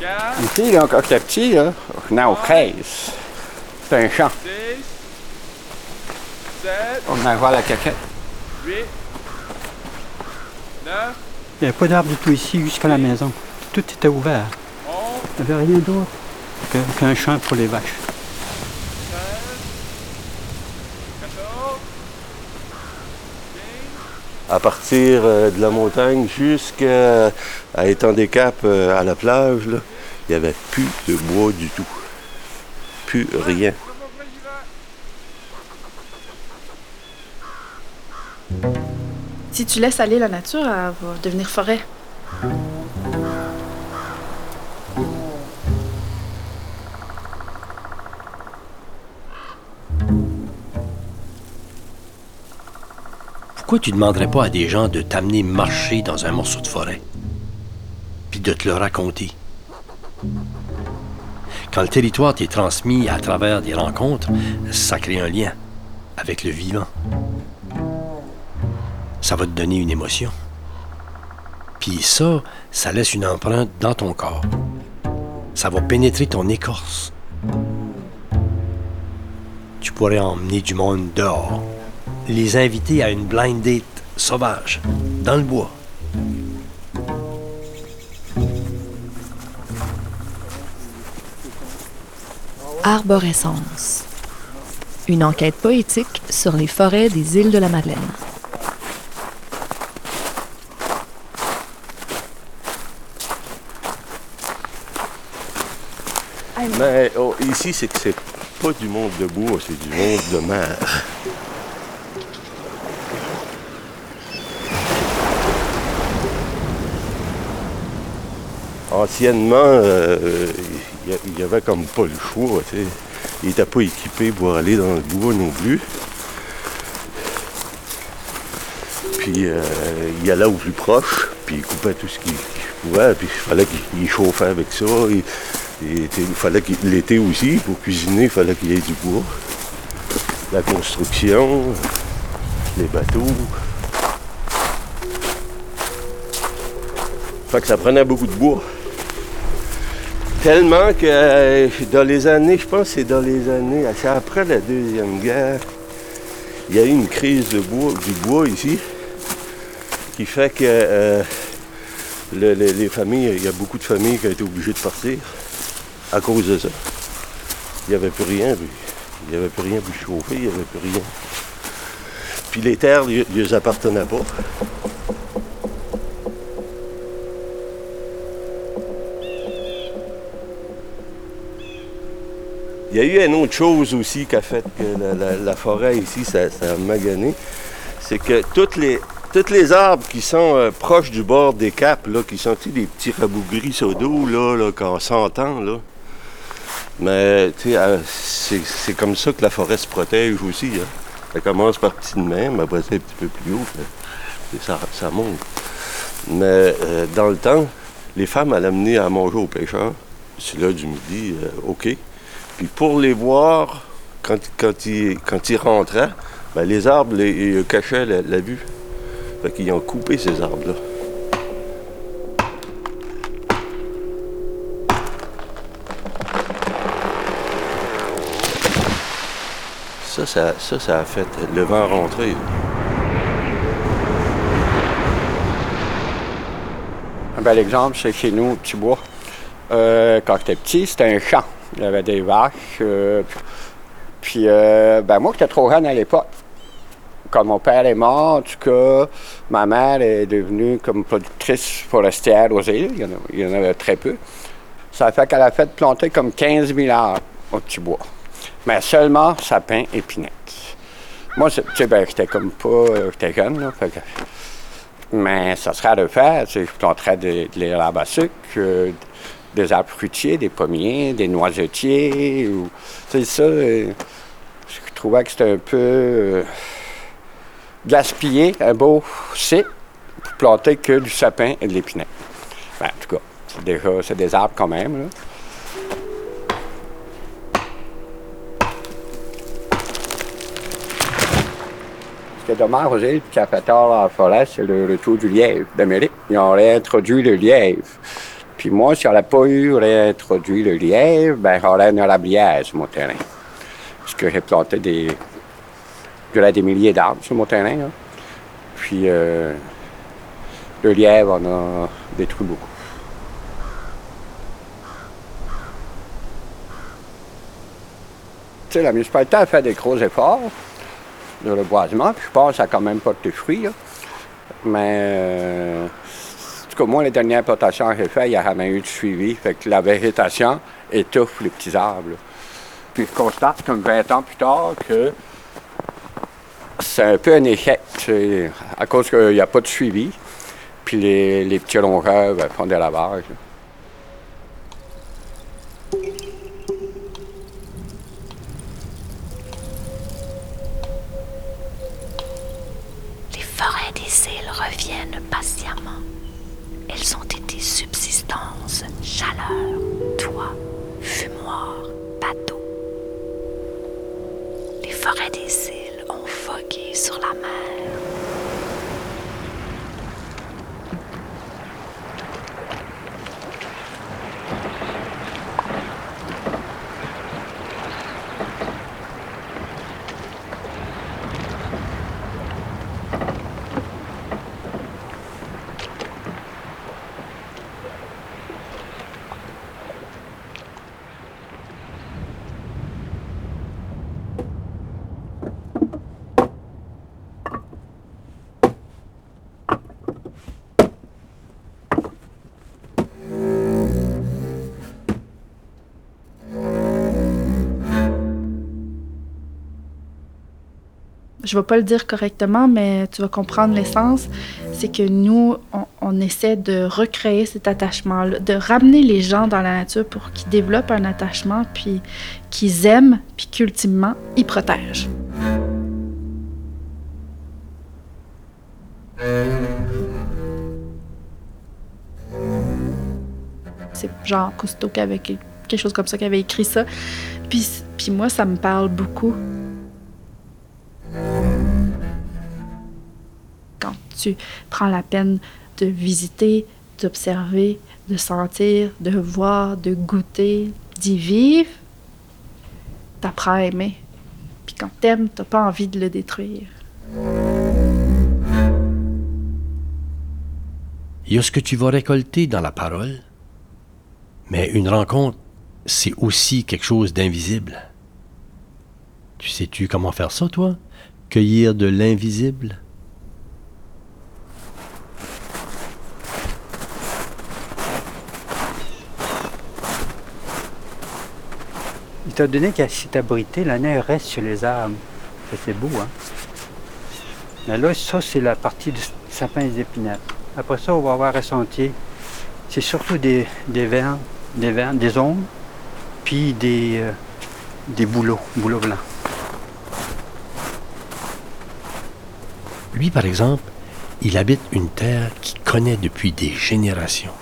Quand j'étais petit, là, on venait aux fraises. C'est un champ. On venait voir la caquette. Il n'y avait pas d'arbre du tout ici jusqu'à la maison. Tout était ouvert. Il n'y avait rien d'autre qu'un champ pour les vaches. à partir euh, de la montagne jusqu'à étant des Caps euh, à la plage, il n'y avait plus de bois du tout. Plus rien. Si tu laisses aller la nature, elle va devenir forêt. pourquoi tu ne demanderais pas à des gens de t'amener marcher dans un morceau de forêt, de te le raconter? Quand le territoire t'est transmis à travers des rencontres, ça crée un lien avec le vivant. Ça va te donner une émotion. Puis ça, ça laisse une empreinte dans ton corps. Ça va pénétrer ton écorce. Tu pourrais emmener du monde dehors les inviter à une blind date sauvage, dans le bois. Arborescence. Une enquête poétique sur les forêts des îles de la Madeleine. Mais oh, ici, c'est que c'est pas du monde de c'est du monde de mer. anciennement, euh, il n'y avait comme pas le choix. Il n'était pas équipé pour aller dans le bois non plus. Puis euh, il allait au plus proche, puis il coupait tout ce qu'il pouvait, puis il fallait qu'il chauffait avec ça. il fallait qu'il l'été aussi, pour cuisiner, il fallait qu'il y ait du bois. La construction, les bateaux. Fait que ça prenait beaucoup de bois. Tellement que euh, dans les années, je pense que c'est dans les années, c'est après la Deuxième Guerre, il y a eu une crise bois, du bois ici, qui fait que euh, les, familles, il y a beaucoup de familles qui ont été obligées de partir à cause de ça. Il n'y avait plus rien, il n'y avait plus rien pour chauffer, il n'y avait plus rien. Puis les terres, ne les appartenaient pas. Il y a eu une autre chose aussi qui a fait que la, forêt ici, ça, a magané. C'est que toutes les, toutes les arbres qui sont euh, proches du bord des caps, là, qui sont des petits rabougris sur dos, là, là, quand on s'entend, là. Mais euh, c'est comme ça que la forêt se protège aussi. Hein. Ça commence par petit de même, après c'est un petit peu plus haut, ça, ça, monte. Mais euh, dans le temps, les femmes allaient amener à manger aux pêcheurs. C'est là du midi, OK. Puis pour les voir, quand, quand, ils, quand rentraient, ben, les arbres les, cachaient la, vue. Fait qu'ils ont coupé ces arbres-là. Ça, ça, ça, a fait le vent rentrer. Un bel exemple, c'est chez nous, au Petit Bois. Euh, quand j'étais petit, c'était un champ. Il y avait des vaches. Euh, puis, euh, ben moi, j'étais trop jeune à l'époque. Quand mon père est mort, en tout cas, ma mère est devenue comme productrice forestière aux îles. Il y en, avait très peu. Ça fait qu'elle a fait planter comme 15 000 arbres au petit bois. Mais seulement sapin et. Moi, tu sais, ben, j'étais comme pas. Euh, j'étais jeune, là. mais ça serait à refaire. Tu je planterais de, de l'herbe à sucre, des arbres fruitiers, des pommiers, des noisetiers. Ou, c'est ça, euh, je trouvais que c'était un peu euh, gaspillé, un beau site pour planter que du sapin et de l'épinette. Ben, en tout cas, c'est déjà c'est des arbres quand même. Ce qui est dommage aussi, fait tard la forêt, c'est le retour du lièvre d'Amérique. Ils ont réintroduit le lièvre. Puis moi, si on n'avait pas eu réintroduit le lièvre, ben, j'aurais une arablière sur mon terrain. Parce que j'ai planté des. Des milliers d'arbres sur mon terrain. Puis euh, le lièvre en a détruit beaucoup. Tu sais, la municipalité a fait des gros efforts de reboisement, puis je pense que ça a quand même porté fruit. là. Mais, euh, tout cas, moi, les dernières plantations que j'ai faites, il n'y a jamais eu de suivi. Fait que la végétation étouffe les petits arbres. là. Puis je constate, comme 20 ans plus tard, que c'est un peu un échec, à cause qu'il n'y a pas de suivi. Puis les, les petits rongeurs ben, font des lavages. là. Les forêts des îles reviennent patiemment. Elles ont été subsistance, chaleur, toit, fumoir, bateau. Les forêts des îles ont vogué sur la mer. Je vais pas le dire correctement, mais tu vas comprendre l'essence. C'est que nous, on, on essaie de recréer cet attachement-là, de ramener les gens dans la nature pour qu'ils développent un attachement, puis qu'ils aiment, puis qu'ultimement, ils protègent. C'est genre Cousteau qui avait quel- quelque chose comme ça, qui avait écrit ça. Puis, puis moi, ça me parle beaucoup. Tu prends la peine de visiter, d'observer, de sentir, de voir, de goûter, d'y vivre, t'apprends à aimer. Puis quand t'aimes, t'as pas envie de le détruire. Il y a ce que tu vas récolter dans la parole, mais une rencontre, c'est aussi quelque chose d'invisible. Tu sais-tu comment faire ça, toi? Cueillir de l'invisible? Étant donné qu'elle s'est abritée, la neige reste sur les arbres. C'est beau, hein? Là, ça, c'est la partie du sapin et des épinettes. Après ça, on va avoir un sentier. C'est surtout des, des des vernes, des ombres, puis des, euh, des bouleaux, bouleaux blancs. Lui, par exemple, il habite une terre qu'il connaît depuis des générations.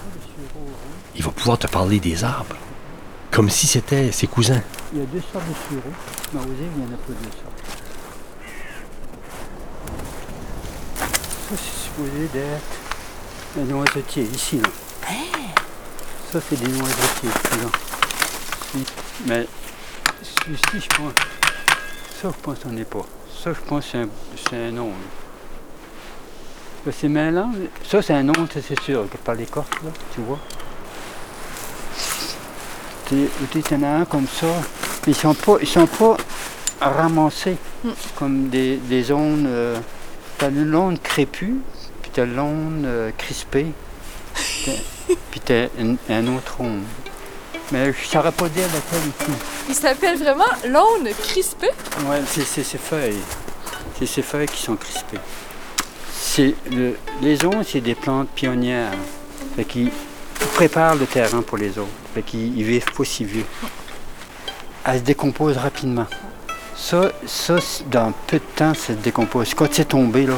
Il va pouvoir te parler des arbres, comme si c'était ses cousins. Il y a deux sortes de sureaux, mais aux îles, il n'y en a pas deux sortes. Ça, c'est supposé d'être un noisetier, ici. Là. Ça, c'est des noisetiers. Là. Mais celui-ci, je pense. Ça, je pense qu'on n'est pas. Ça, je pense que c'est un, c'est un nom. là. Ça, c'est mélange. Ça, c'est un nom, ça, c'est sûr, par l'écorce, là, tu vois. Tu tu en as un comme ça. Ils sont pas, ils sont pas ramassés comme des, des zones. Euh, t'as une crépue, puis t'as l'onde euh, crispée, puis t'as un, un autre onde. Mais je ne saurais pas dire laquelle ici. Il s'appelle vraiment l'aune crispée. Ouais, c'est ces feuilles. C'est ces feuilles qui sont crispées. Le- les ondes, c'est des plantes pionnières. Fait qu'ils préparent le terrain pour les autres. Fait qu'ils ils vivent pas si vieux. Elles se décomposent rapidement. Ça, ça dans peu de temps, ça se décompose. Quand c'est tombé, là.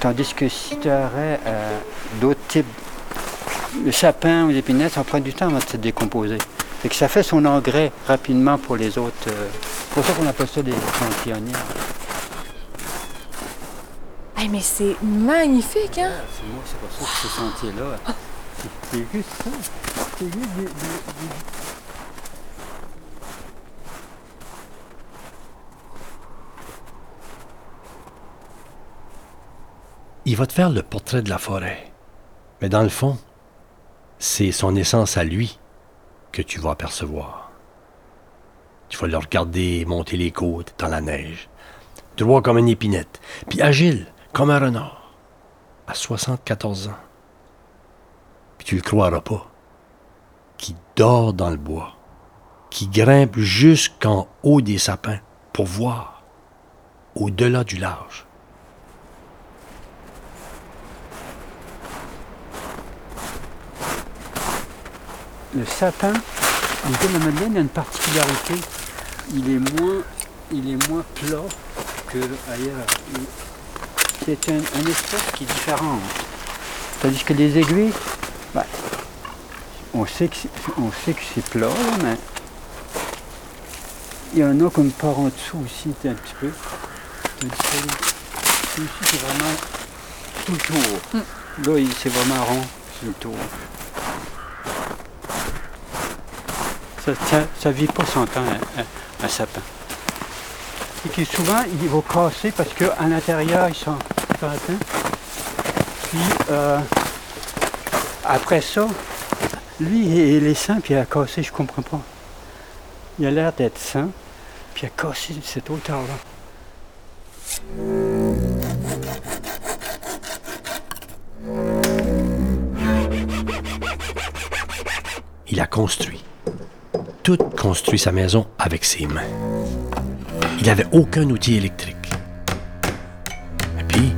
Tandis que si tu aurais euh, d'autres types, le sapin ou l'épinette, ça prend du temps avant de se décomposer. Fait que ça fait son engrais rapidement pour les autres. euh, c'est pour ça qu'on appelle ça des plantes pionnières. Hey, mais c'est magnifique, hein? C'est moi, c'est pour ça que ce sentier-là. Il va te faire le portrait de la forêt. Mais dans le fond, c'est son essence à lui que tu vas apercevoir. Tu vas le regarder monter les côtes dans la neige, droit comme une épinette, puis agile comme un renard, à 74 ans. Tu le croiras pas, qui dort dans le bois, qui grimpe jusqu'en haut des sapins pour voir au-delà du large. Le sapin, le de la Madeleine a une particularité. Il est moins, il est moins plat que ailleurs. Il- C'est un, un espèce qui est différente. Tandis que les aiguilles, on sait que c'est, c'est plat, là, mais il y en a comme par en dessous aussi un petit peu. C'est vraiment tout le tour. Là, il- c'est vraiment rond sur le tour. Ça, ça vit pas son temps, un sapin. Et que souvent, il va casser parce qu'à l'intérieur, ils sont sapins. Puis, euh, après ça, lui, il est sain, puis il a cassé, je comprends pas. Il a l'air d'être sain, puis il a cassé cette hauteur-là. Il a construit. Tout construit sa maison avec ses mains. Il n'avait aucun outil électrique. Et puis,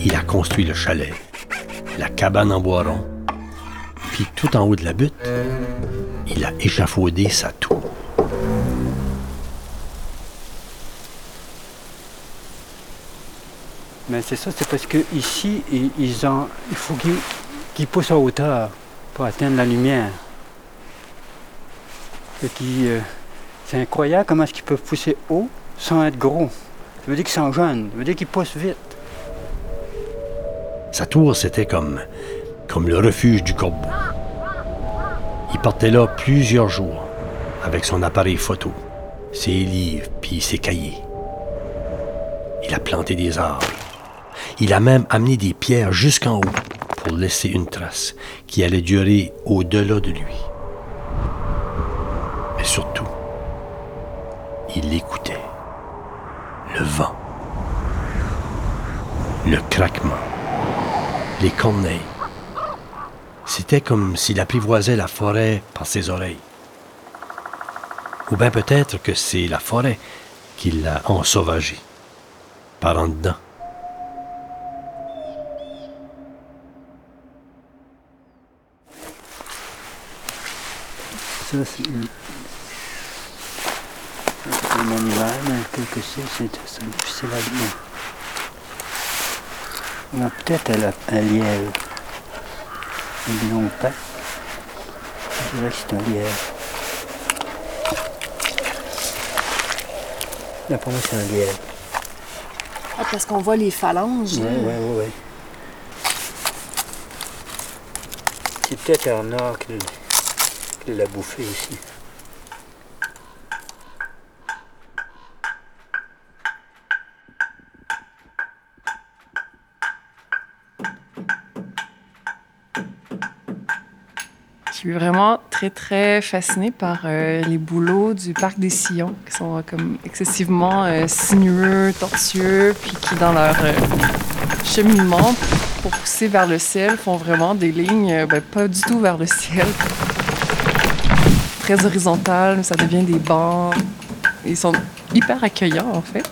il a construit le chalet, la cabane en bois rond. Puis tout en haut de la butte, il a échafaudé sa tour. Mais c'est ça, c'est parce que ici, ils, ont, il faut qu'ils poussent à hauteur pour atteindre la lumière. Euh, c'est incroyable comment est-ce qu'ils peuvent pousser haut sans être gros. Ça veut dire qu'ils sont jeunes, ça veut dire qu'ils poussent vite. Sa tour, c'était comme, comme le refuge du corbeau. Il partait là plusieurs jours avec son appareil photo, ses livres puis ses cahiers. Il a planté des arbres. Il a même amené des pierres jusqu'en haut pour laisser une trace qui allait durer au-delà de lui. Mais surtout, il écoutait le vent, le craquement, les corneilles. C'était comme s'il apprivoisait la forêt par ses oreilles. Ou bien peut-être que c'est la forêt qui l'a ensauvagé, par en dedans. Ça, c'est un animal, mais quelque chose, c'est difficile à. On a peut-être un, lap- patte. Je dirais que c'est un lièvre. Là, pour moi, c'est un lièvre. Ah, parce qu'on voit les phalanges. Oui, là. oui, oui, oui. C'est peut-être un or qui l'a bouffé aussi. Suis vraiment très, très fascinée par euh, les bouleaux du parc des Sillons, qui sont euh, comme excessivement euh, sinueux, tortueux, puis qui, dans leur euh, cheminement pour pousser vers le ciel, font vraiment des lignes ben, pas du tout vers le ciel. Très horizontales, ça devient des bancs. Ils sont hyper accueillants, en fait.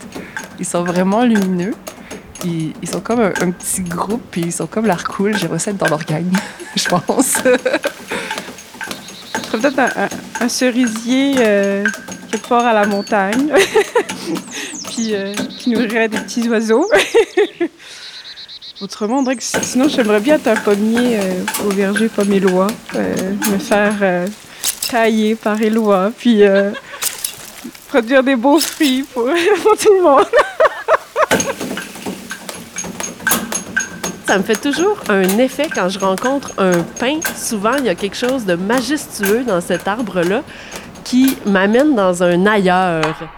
Ils sont vraiment lumineux. Ils, sont comme un, petit groupe, puis ils sont comme l'air cool. J'aimerais ça être dans leur gang, je pense. Peut-être un, cerisier euh, quelque à la montagne, puis euh, qui nourrirait des petits oiseaux. Autrement, que si- sinon, j'aimerais bien être un pommier euh, au verger pommélois, euh, me faire tailler par Éloi, puis produire des beaux fruits pour, pour tout le monde. Ça me fait toujours un effet quand je rencontre un pin. Souvent, il y a quelque chose de majestueux dans cet arbre-là qui m'amène dans un ailleurs.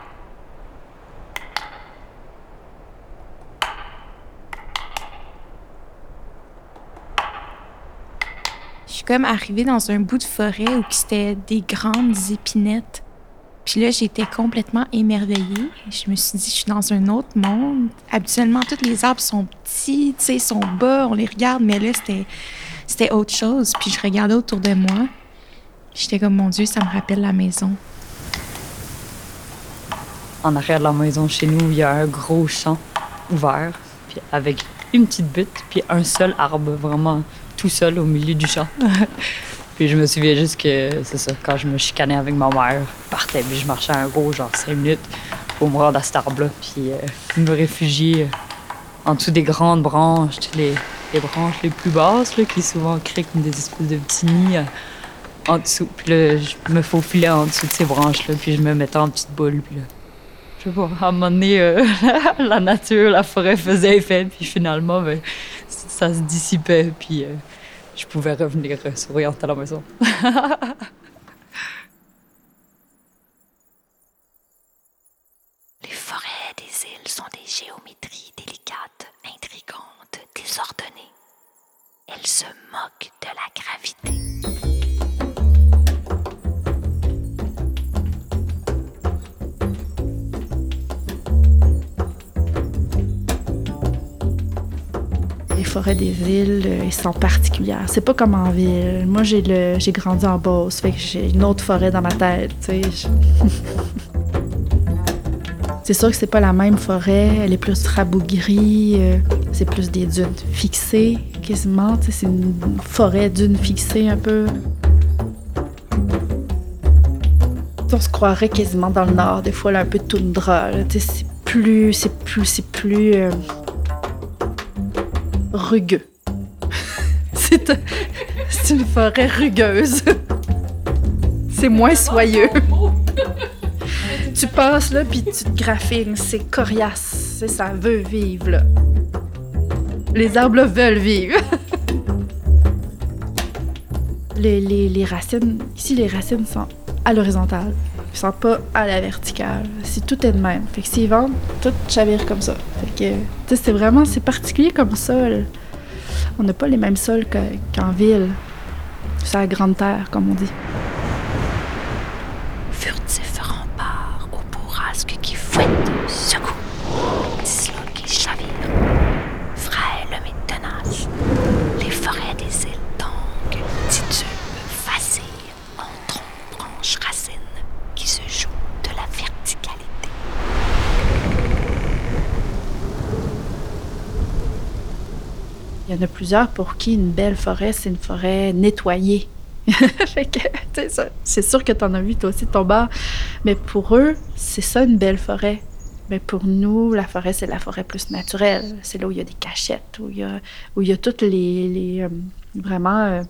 Je suis comme arrivée dans un bout de forêt où c'était des grandes épinettes. Puis là, j'étais complètement émerveillée. Je me suis dit, je suis dans un autre monde. Habituellement, tous les arbres sont petits, tu sais, sont bas, on les regarde, mais là, c'était, c'était autre chose. Puis je regardais autour de moi. J'étais comme, mon Dieu, ça me rappelle la maison. En arrière de la maison chez nous, il y a un gros champ ouvert, puis avec une petite butte, puis un seul arbre vraiment tout seul au milieu du champ. puis je me souviens juste que, c'est ça, quand je me chicanais avec ma mère, je partais, puis je marchais un gros, genre cinq minutes, pour me rendre à cet arbre-là, puis euh, me réfugier euh, en dessous des grandes branches, les, les branches les plus basses, là, qui souvent créent comme des espèces de petits nids euh, en dessous. Puis là, je me faufilais en dessous de ces branches-là, puis je me mettais en petite boule, puis là, je sais pas, à euh, la nature, la forêt faisait effet, puis finalement, ben, ça se dissipait, puis je pouvais revenir euh, souriante à la maison. Les forêts des îles sont des géométries délicates, intrigantes, désordonnées. Elles se moquent de la gravité. Forêts des villes, euh, ils sont particulières. C'est pas comme en ville. Moi, j'ai le, j'ai grandi en Beauce, fait que j'ai une autre forêt dans ma tête, tu sais. C'est sûr que c'est pas la même forêt. Elle est plus rabougrie. euh, c'est plus des dunes fixées, quasiment. Tu c'est une forêt dune fixée un peu. On se croirait quasiment dans le nord, des fois, là, un peu toundra. Tu c'est plus, c'est plus, c'est plus euh, rugueux. c'est, un- c'est une forêt rugueuse. c'est moins soyeux. tu passes là, puis tu te graffines. C'est coriace. C'est- Ça veut vivre, là. Les arbres là, veulent vivre. les, les- les racines, ici, les racines sont à l'horizontale. Ils sont pas à la verticale. C'est tout est de même. Fait que s'ils vendent, tout chavire comme ça. Fait que, c'est vraiment, c'est particulier comme sol. On n'a pas les mêmes sols que- qu'en ville. C'est la grande terre, comme on dit. Furtif rempart aux bourrasques qui fouettent, secouent, disloquent et chavirent. Frêle mais tenace, les forêts des îles tanguent, titubent, vacillent, en troncs, branches, racines, qui se jouent de la verticalité. Il y en a plusieurs pour qui une belle forêt, c'est une forêt nettoyée. c'est sûr que tu en as vu toi aussi de ton bar. Mais pour eux, c'est ça une belle forêt. Mais pour nous, la forêt, c'est la forêt plus naturelle. C'est là où il y a des cachettes, où il y a, où y a toutes les. euh, vraiment. euh,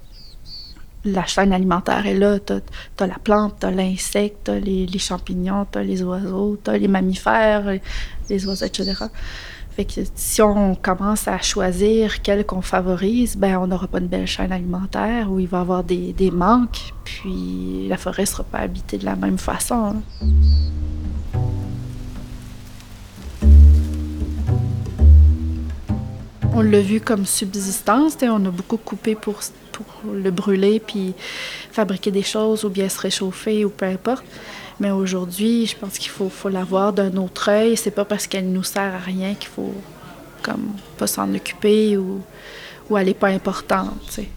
la chaîne alimentaire est là. T'as as la plante, t'as l'insecte, t'as les, les champignons, t'as les oiseaux, t'as les mammifères, les oiseaux, etc. Fait que si on commence à choisir quel qu'on favorise, ben on n'aura pas une belle chaîne alimentaire où il va y avoir des, des manques, puis la forêt sera pas habitée de la même façon. hein. On l'a vu comme subsistance, on a beaucoup coupé pour, pour le brûler puis fabriquer des choses ou bien se réchauffer ou peu importe. Mais aujourd'hui, je pense qu'il faut, faut l'avoir d'un autre œil. C'est pas parce qu'elle nous sert à rien qu'il faut comme pas s'en occuper ou, ou elle est pas importante. t'sais.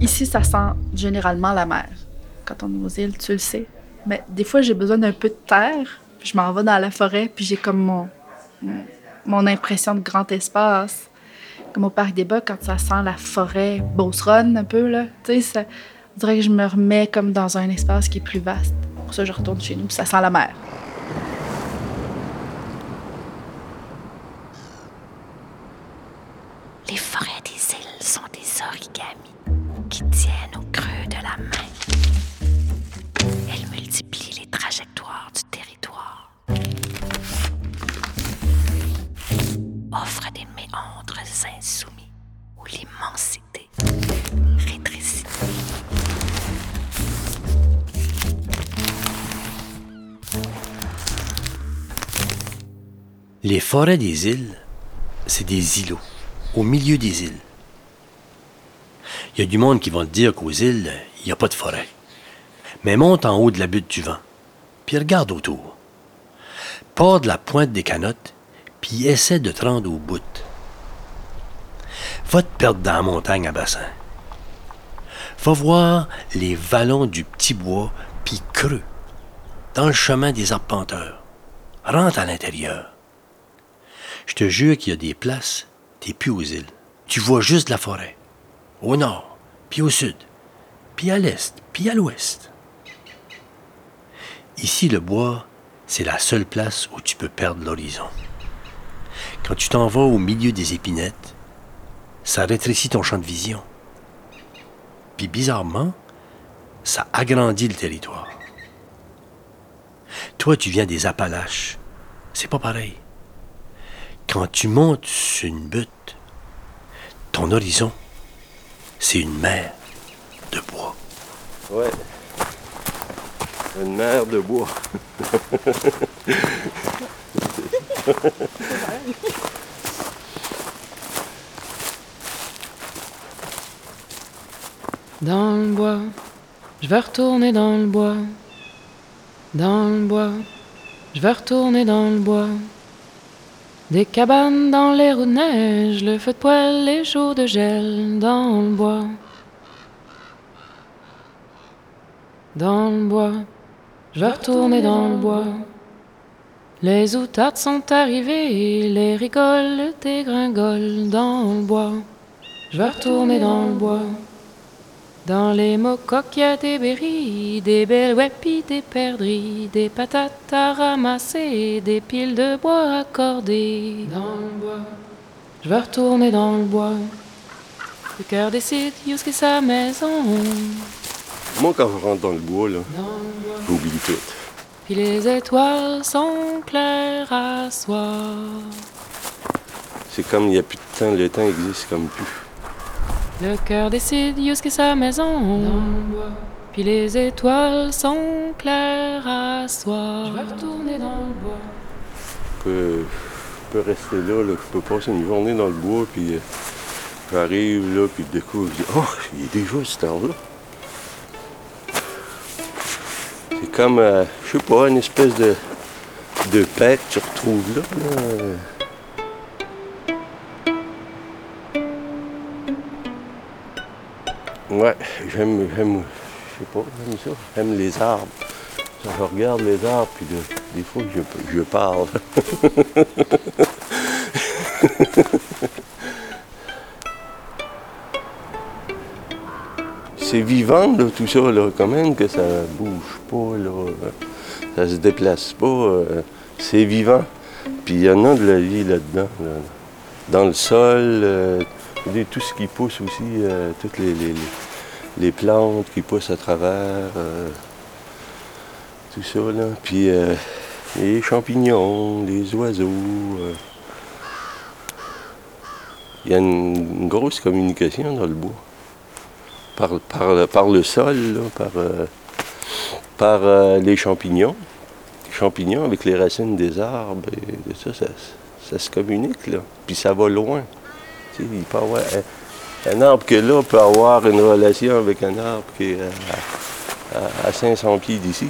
Ici, ça sent généralement la mer. Quand on est aux îles, tu le sais. Mais des fois, j'ai besoin d'un peu de terre. puis je m'en vais dans la forêt, puis j'ai comme mon- mon impression de grand espace. Comme au Parc des Bas, quand ça sent la forêt beauceronne un peu, là. Tu sais, on dirait que je me remets comme dans un espace qui est plus vaste. Pour ça, je retourne chez nous, puis ça sent la mer. Forêts des îles, c'est des îlots, au milieu des îles. Il y a du monde qui va te dire qu'aux îles, il n'y a pas de forêt. Mais monte en haut de la butte du vent, puis regarde autour. Pars de la pointe des canottes, puis essaie de te rendre au bout. Va te perdre dans la montagne à bassin. Va voir les vallons du petit bois, puis creux, dans le chemin des arpenteurs. Rentre à l'intérieur. Je te jure qu'il y a des places, t'es plus aux îles. Tu vois juste la forêt. Au nord, puis au sud, puis à l'est, puis à l'ouest. Ici, le bois, c'est la seule place où tu peux perdre l'horizon. Quand tu t'en vas au milieu des épinettes, ça rétrécit ton champ de vision. Puis bizarrement, ça agrandit le territoire. Toi, tu viens des Appalaches. C'est pas pareil. Quand tu montes sur une butte, ton horizon, c'est une mer de bois. Ouais. Une mer de bois. Dans le bois, je vais retourner dans le bois. Dans le bois, je vais retourner dans le bois. Des cabanes dans les roues de neige, le feu de poêle, les jours de gel dans le bois. Dans le bois, je vais retourner dans le bois. Les outardes sont arrivées, les rigoles dégringolent dans le bois. Je vais retourner dans le bois. Dans les mocoques, y a des berries, des belles weppies, des perdrix, des patates à ramasser, des piles de bois accordées. Dans le bois, je vais retourner dans le bois. Le cœur décide jusqu'à sa maison. Moi, quand je rentre dans le bois, là, j'oublie tout. Puis les étoiles sont claires à soir. C'est comme il n'y a plus de temps, le temps existe comme plus. Le cœur décide jusqu'à sa maison. Puis les étoiles sont claires à soir. Je vais retourner dans le bois. Je peux, je peux rester là, là, je peux passer une journée dans le bois, puis euh, j'arrive là, puis du coup, je dis Oh, il est déjà cette heure-là. C'est comme, euh, je sais pas, une espèce de, de paix que tu retrouves là. là. Ouais, j'aime, j'aime, je sais pas, j'aime ça. J'aime les arbres. Je regarde les arbres, puis de- des fois, je, je parle. C'est vivant, tout ça, là, quand même, que ça bouge pas, là, ça se déplace pas. euh, c'est vivant. Puis il y en a de la vie là-dedans. là. Dans le sol, euh, tout ce qui pousse aussi, euh, toutes les, plantes qui poussent à travers, euh, tout ça, là. Puis euh, les champignons, les oiseaux. Il y a une, grosse communication dans le bois. Par, le- sol, par, les champignons. Les champignons avec les racines des arbres et ça, ça, ça se communique, là. Puis ça va loin. Il peut avoir un, arbre que là peut avoir une relation avec un arbre qui est à, à- à 500 pieds d'ici.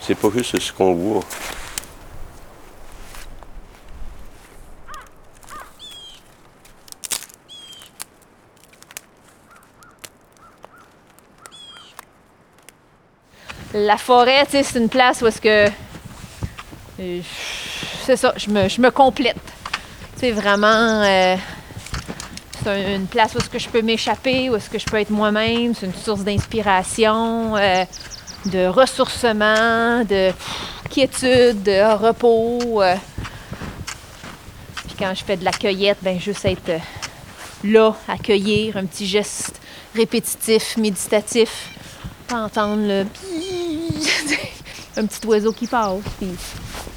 C'est pas juste ce qu'on voit. La forêt, c'est une place où est-ce que. C'est ça, je me, complète. C'est vraiment. euh, c'est un- une place où est-ce que je peux m'échapper, où est-ce que je peux être moi-même. C'est une source d'inspiration, euh, de ressourcement, de quiétude, de repos. euh. Puis quand je fais de la cueillette, ben juste être là, accueillir, un petit geste répétitif, méditatif, entendre le un petit oiseau qui passe, puis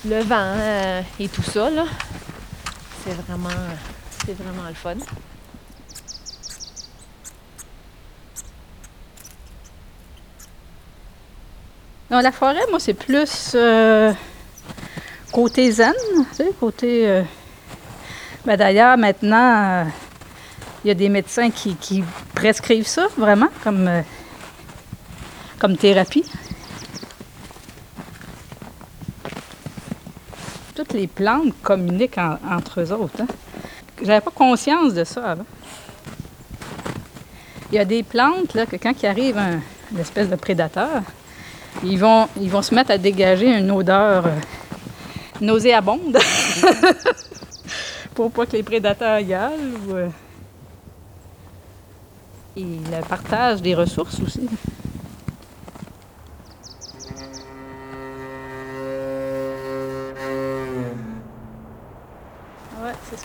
le vent euh, et tout ça. C'est vraiment, c'est vraiment le fun. Non, la forêt, moi, c'est plus euh, côté zen, côté... euh, ben, D'ailleurs, maintenant, il y a des médecins qui, prescrivent ça, vraiment, comme thérapie. Toutes les plantes communiquent en- entre eux autres. Hein. J'avais pas conscience de ça avant. Il y a des plantes, là, que quand il arrive un, une espèce de prédateur, ils vont, ils vont se mettre à dégager une odeur euh, nauséabonde pour pas que les prédateurs y aillent. ou, euh, des ressources aussi.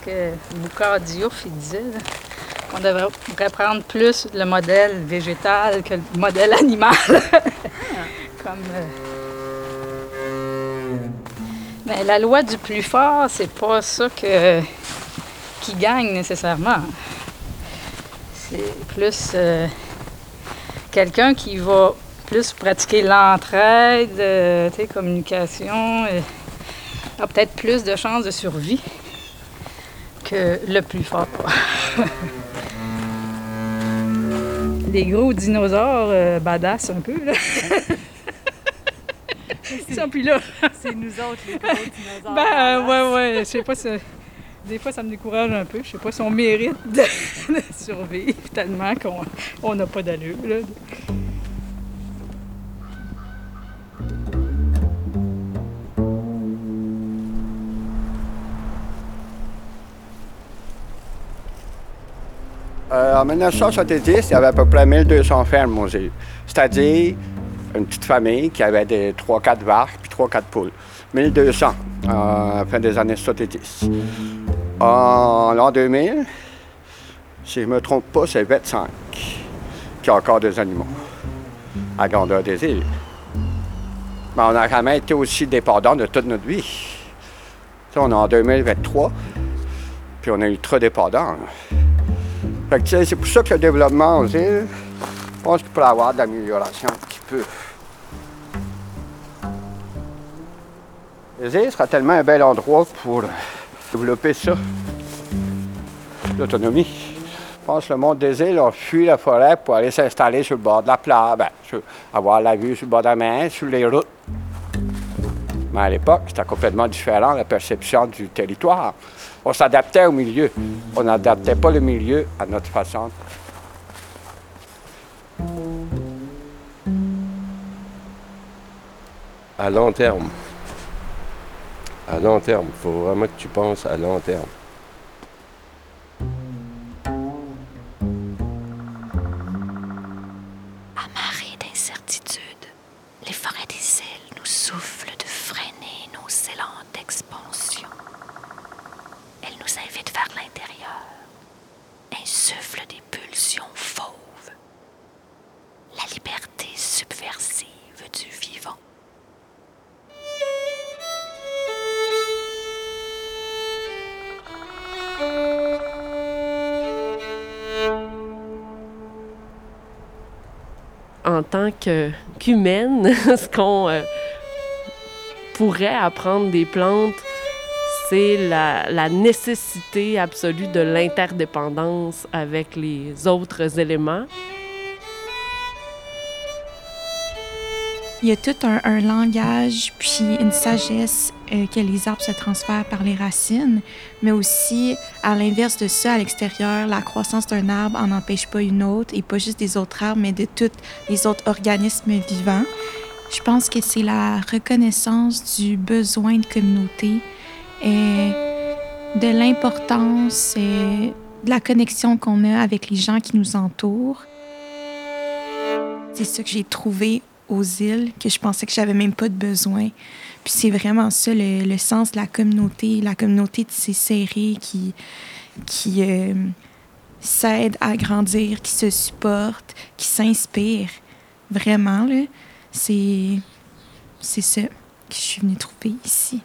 Que Boucard Diouf il disait. là. On devrait, prendre plus le modèle végétal que le modèle animal. Comme, euh, Mais la loi du plus fort, c'est pas ça qui gagne nécessairement. C'est plus euh, quelqu'un qui va plus pratiquer l'entraide, euh, communication, a peut-être plus de chances de survie que le plus fort. Des gros dinosaures euh, badass un peu, là. Ça, puis là. C'est nous autres, les gros dinosaures. Ben, euh, ouais, ouais, je sais pas si. Des fois, ça me décourage un peu. Je sais pas si on mérite de, de survivre tellement qu'on on n'a pas d'allure, là. En 1970, il y avait à peu près 1200 fermes aux îles. C'est-à-dire une petite famille qui avait des 3-4 vaches puis 3-4 poules. 1200 euh, à la fin des années 70. En l'an 2000, si je ne me trompe pas, c'est 25 qui ont encore des animaux à grandeur des îles. Mais on n'a jamais été aussi dépendant de toute notre vie. On est en 2023, puis on est ultra dépendant. C'est pour ça que le développement aux îles, je pense qu'il pourrait y avoir de l'amélioration un petit peu. Les îles sera tellement un bel endroit pour développer ça, l'autonomie. Je pense que le monde des îles a fui la forêt pour aller s'installer sur le bord de la plage, ben, avoir la vue sur le bord de la mer, sur les routes. Mais à l'époque, c'était complètement différent, la perception du territoire. On s'adaptait au milieu. On n'adaptait pas le milieu à notre façon. À long terme. À long terme. Il faut vraiment que tu penses à long terme. Qu'humaine, ce qu'on euh, pourrait apprendre des plantes, c'est la nécessité absolue de l'interdépendance avec les autres éléments. Il y a tout un, langage puis une sagesse euh, que les arbres se transfèrent par les racines, mais aussi, à l'inverse de ça, à l'extérieur, la croissance d'un arbre en empêche pas une autre, et pas juste des autres arbres, mais de tous les autres organismes vivants. Je pense que c'est la reconnaissance du besoin de communauté et de l'importance et de la connexion qu'on a avec les gens qui nous entourent. C'est ça que j'ai trouvé aux îles, que je pensais que j'avais même pas de besoin. Puis c'est vraiment ça, le, sens de la communauté, la communauté de ces serrés qui, qui euh, s'aident à grandir, qui se supportent, qui s'inspirent. Vraiment, c'est, c'est ça que je suis venue trouver ici.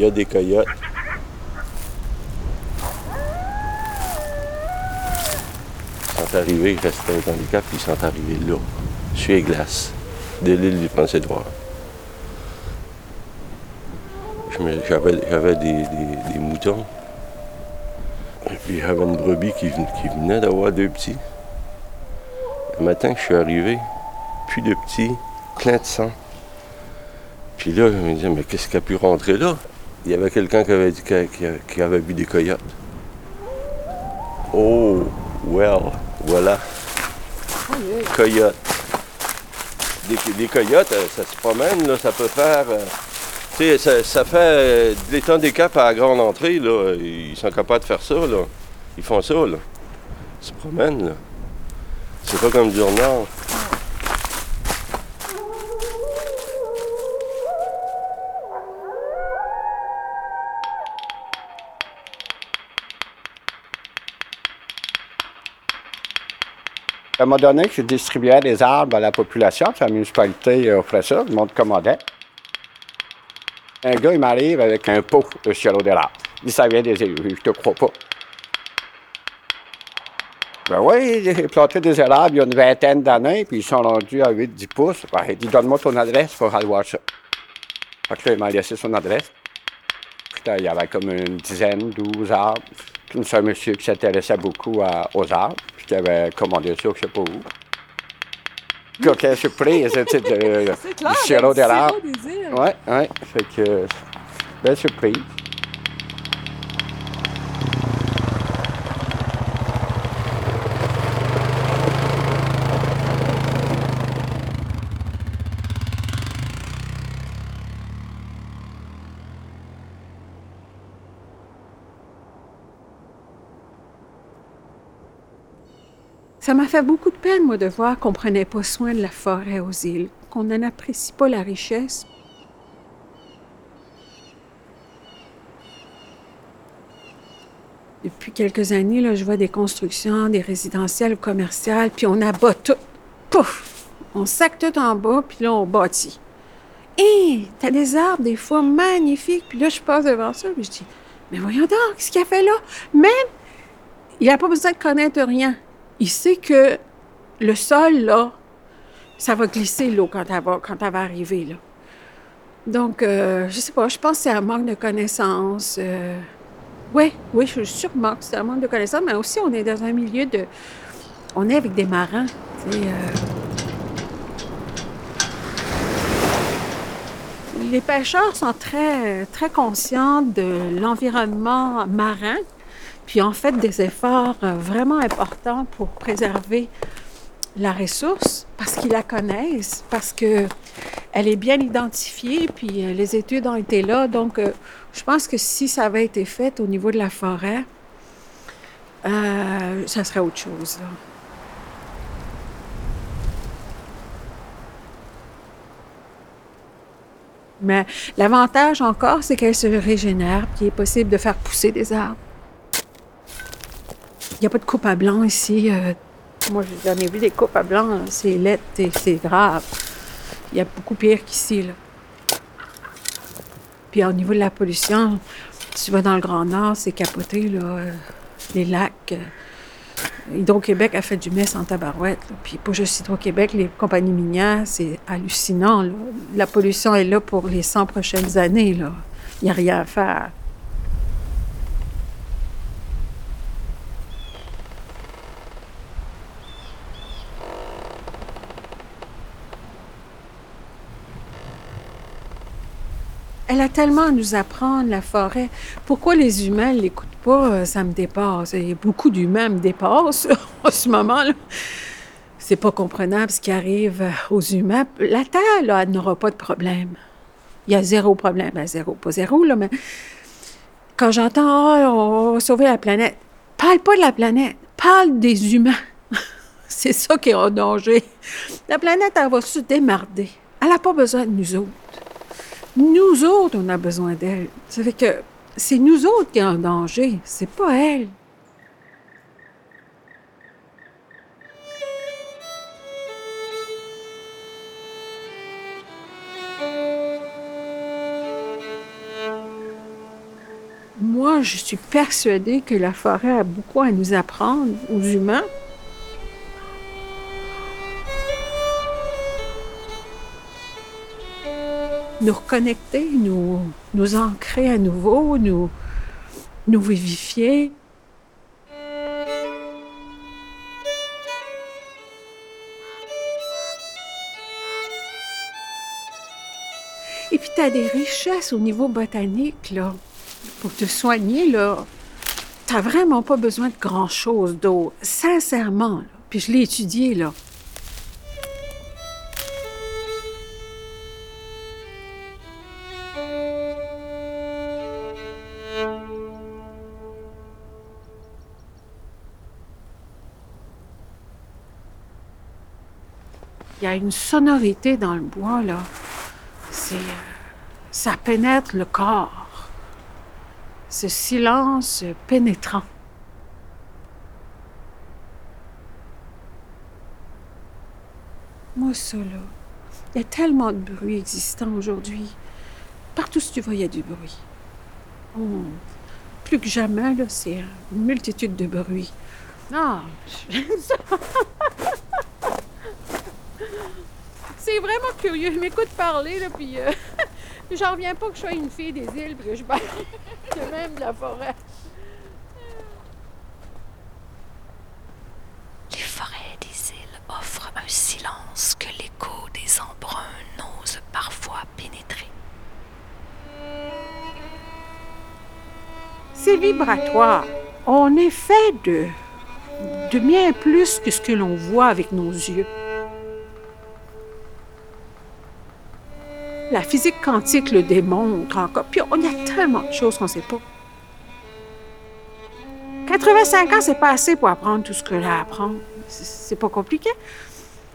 Il y a des coyotes. Ils sont arrivés, dans les caps, puis ils sont arrivés là, sur les glaces, de l'île du Prince-Édouard. J'avais des, des- des moutons. Et puis j'avais une brebis qui, ven- qui venait d'avoir deux petits. Le matin, je suis arrivé, plus de petits, plein de sang. Puis là, je me disais, mais qu'est-ce qui a pu rentrer là? Il y avait quelqu'un qui avait dit vu des coyotes. Oh, well, voilà. Coyotes. Des, des coyotes, euh, ça se promène, là, ça peut faire. euh, tu sais, ça, ça fait euh, de l'étang des caps à la grande entrée, là. Ils sont capables de faire ça, là. Ils font ça, là. Ils se promènent, là. C'est pas comme du renard. À un moment donné, je distribuais des arbres à la population, la municipalité offrait ça, le monde commandait. Un gars, il m'arrive avec un pot de sirop d'érable. Il dit, ça vient des élus. Je te crois pas. Ben oui, j'ai planté des érables il y a une vingtaine d'années, puis ils sont rendus à 8-10 pouces. Ben, il dit, donne-moi ton adresse pour aller voir ça. Fait que là, il m'a laissé son adresse. Il y avait comme une dizaine, 12 arbres. Puis c'est un monsieur qui s'intéressait beaucoup aux arbres, qui avait commandé ça, je sais pas où. Quelle surprise, tu sais, du sirop du d'érable. Ouais, ouais. Fait que, belle surprise. Ça m'a fait beaucoup de peine, moi, de voir qu'on prenait pas soin de la forêt aux îles, qu'on n'en apprécie pas la richesse. Depuis quelques années, là, je vois des constructions, des résidentielles, commerciales, puis on abat tout. Pouf! On sac tout en bas, puis là, on bâtit. Hé! T'as des arbres, des fois, magnifiques. Puis là, je passe devant ça, puis je dis, mais voyons donc, qu'est-ce qu'il a fait là? Même, il n'a pas besoin de connaître rien. Il sait que le sol, là, ça va glisser l'eau quand elle va, quand va arriver, là. Donc, euh, je sais pas, je pense que c'est un manque de connaissances. euh, Oui, oui, je suis sûrement que c'est un manque de connaissances, mais aussi on est dans un milieu de... On est avec des marins, euh, Les pêcheurs sont très, très conscients de l'environnement marin, puis ont fait des efforts euh, vraiment importants pour préserver la ressource parce qu'ils la connaissent, parce que elle est bien identifiée, puis euh, les études ont été là. Donc, euh, je pense que si ça avait été fait au niveau de la forêt, ça serait autre chose. Mais l'avantage encore, c'est qu'elle se régénère, puis il est possible de faire pousser des arbres. Il n'y a pas de coupe à blanc ici. euh, moi, j'en ai vu des coupes à blanc, hein, c'est laid et c'est grave. Il y a beaucoup pire qu'ici. là. Puis au niveau de la pollution, tu vas dans le Grand Nord, c'est capoté, là. euh, les lacs. euh, Hydro-Québec a fait du mess en tabarouette. là. Puis pas juste Hydro-Québec, les compagnies minières, c'est hallucinant. là. La pollution est là pour les 100 prochaines années. là. Il n'y a rien à faire. Elle a tellement à nous apprendre, la forêt. Pourquoi les humains ne l'écoutent pas, euh, ça me dépasse. Et beaucoup d'humains me dépassent en ce moment-là. C'est pas comprenable ce qui arrive euh, aux humains. La Terre, là, elle n'aura pas de problème. Il y a zéro problème. Ben, zéro, pas zéro, là, mais quand j'entends Ah, on va sauver la planète, parle pas de la planète, parle des humains. C'est ça qui est en danger. La planète, elle va se démarder. Elle n'a pas besoin de nous autres. Nous autres, on a besoin d'elle. Ça fait que c'est nous autres qui est en danger, c'est pas elle. moi, je suis persuadée que la forêt a beaucoup à nous apprendre, aux humains. Nous reconnecter, nous, nous ancrer à nouveau, nous, nous vivifier. Et puis, tu as des richesses au niveau botanique, là. Pour te soigner, là, t'as vraiment pas besoin de grand-chose d'autre. Sincèrement. Puis je l'ai étudié, là. Une sonorité dans le bois, là. Euh, Ça pénètre le corps. Ce silence pénétrant. Moi, ça, là. Il y a tellement de bruit existant aujourd'hui. Partout où tu vas, il y a du bruit. Oh, Plus que jamais, là, c'est une multitude de bruits. Ah. C'est vraiment curieux. Je m'écoute parler, là, puis euh, j'en reviens pas que je sois une fille des îles, puis que je parle de même de la forêt. Les forêts des îles offrent un silence que l'écho des embruns n'ose parfois pénétrer. C'est vibratoire. On est fait de, de bien plus que ce que l'on voit avec nos yeux. La physique quantique le démontre encore. Puis on y a tellement de choses qu'on ne sait pas. 85 ans, c'est pas assez pour apprendre tout ce que là apprendre. C'est c'est pas compliqué.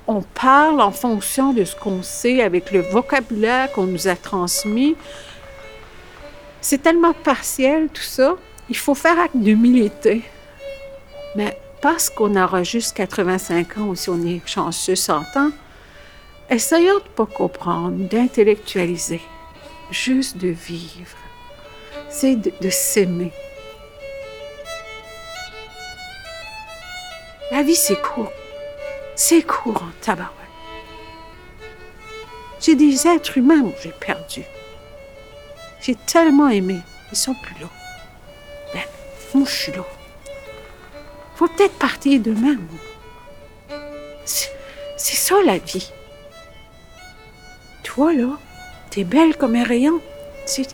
On parle en fonction de ce qu'on sait avec le vocabulaire qu'on nous a transmis. C'est tellement partiel tout ça. Il faut faire acte d'humilité. Mais parce qu'on aura juste 85 ans ou si on est chanceux 100 ans, essayons de pas comprendre, d'intellectualiser, juste de vivre. C'est de, s'aimer. La vie, c'est court. C'est court en tabarouette. J'ai des êtres humains que j'ai perdus. J'ai tellement aimé. Ils sont plus là. Ben, moi, je suis là. Faut peut-être partir demain. moi. C'est ça, la vie. Toi, là, t'es belle comme un rayon. C'est-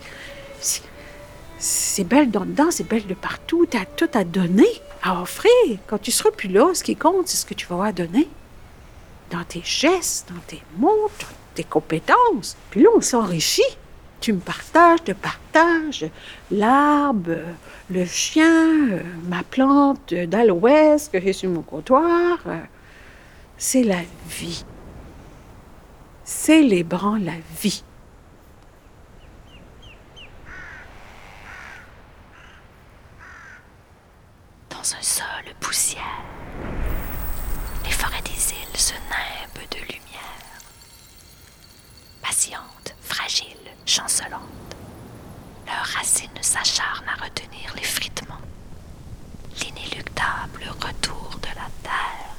belle dans dedans, c'est belle de partout. T'as tout à donner, à offrir. Quand tu seras plus là, ce qui compte, c'est ce que tu vas avoir à donner. Dans tes gestes, dans tes mots, dans tes compétences. Puis là, on s'enrichit. Tu me partages, te partage. L'arbre, le chien, ma plante d'aloès que j'ai sur mon comptoir. C'est la vie. Célébrons la vie. Dans un sol poussière, les forêts des îles se nimbent de lumière. Patientes, fragiles, chancelantes, leurs racines s'acharnent à retenir l'effritement, l'inéluctable retour de la terre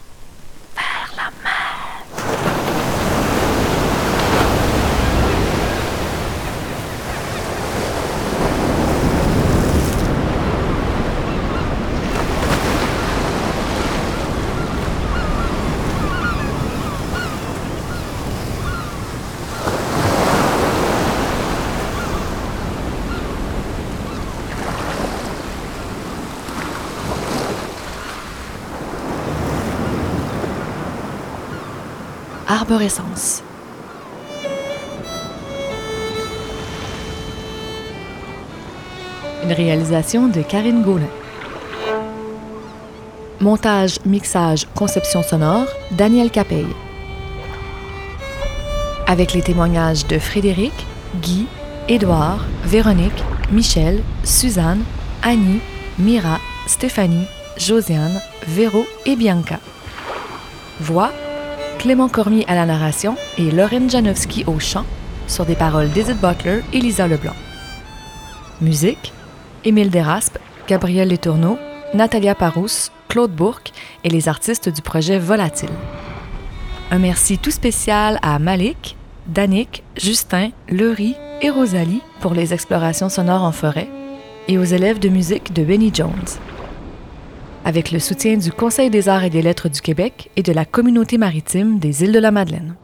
vers la mer. Arborescence. Une réalisation de Karine Gaulin. Montage, mixage, conception sonore, Daniel Capeille. Avec les témoignages de Frédéric, Guy, Édouard, Véronique, Michel, Suzanne, Annie, Mira, Stéphanie, Josiane, Véro et Bianca. Voix Clément Cormier à la narration et Lorraine Janowski au chant, sur des paroles d'Edith Butler et Lisa Leblanc. Musique Émile Desraspes, Gabriel Letourneau, Natalia Parousse, Claude Bourque et les artistes du projet Volatile. Un merci tout spécial à Malik, Danick, Justin, Laurie et Rosalie pour les explorations sonores en forêt et aux élèves de musique de Benny Jones. Avec le soutien du Conseil des arts et des lettres du Québec et de la communauté maritime des îles de la Madeleine.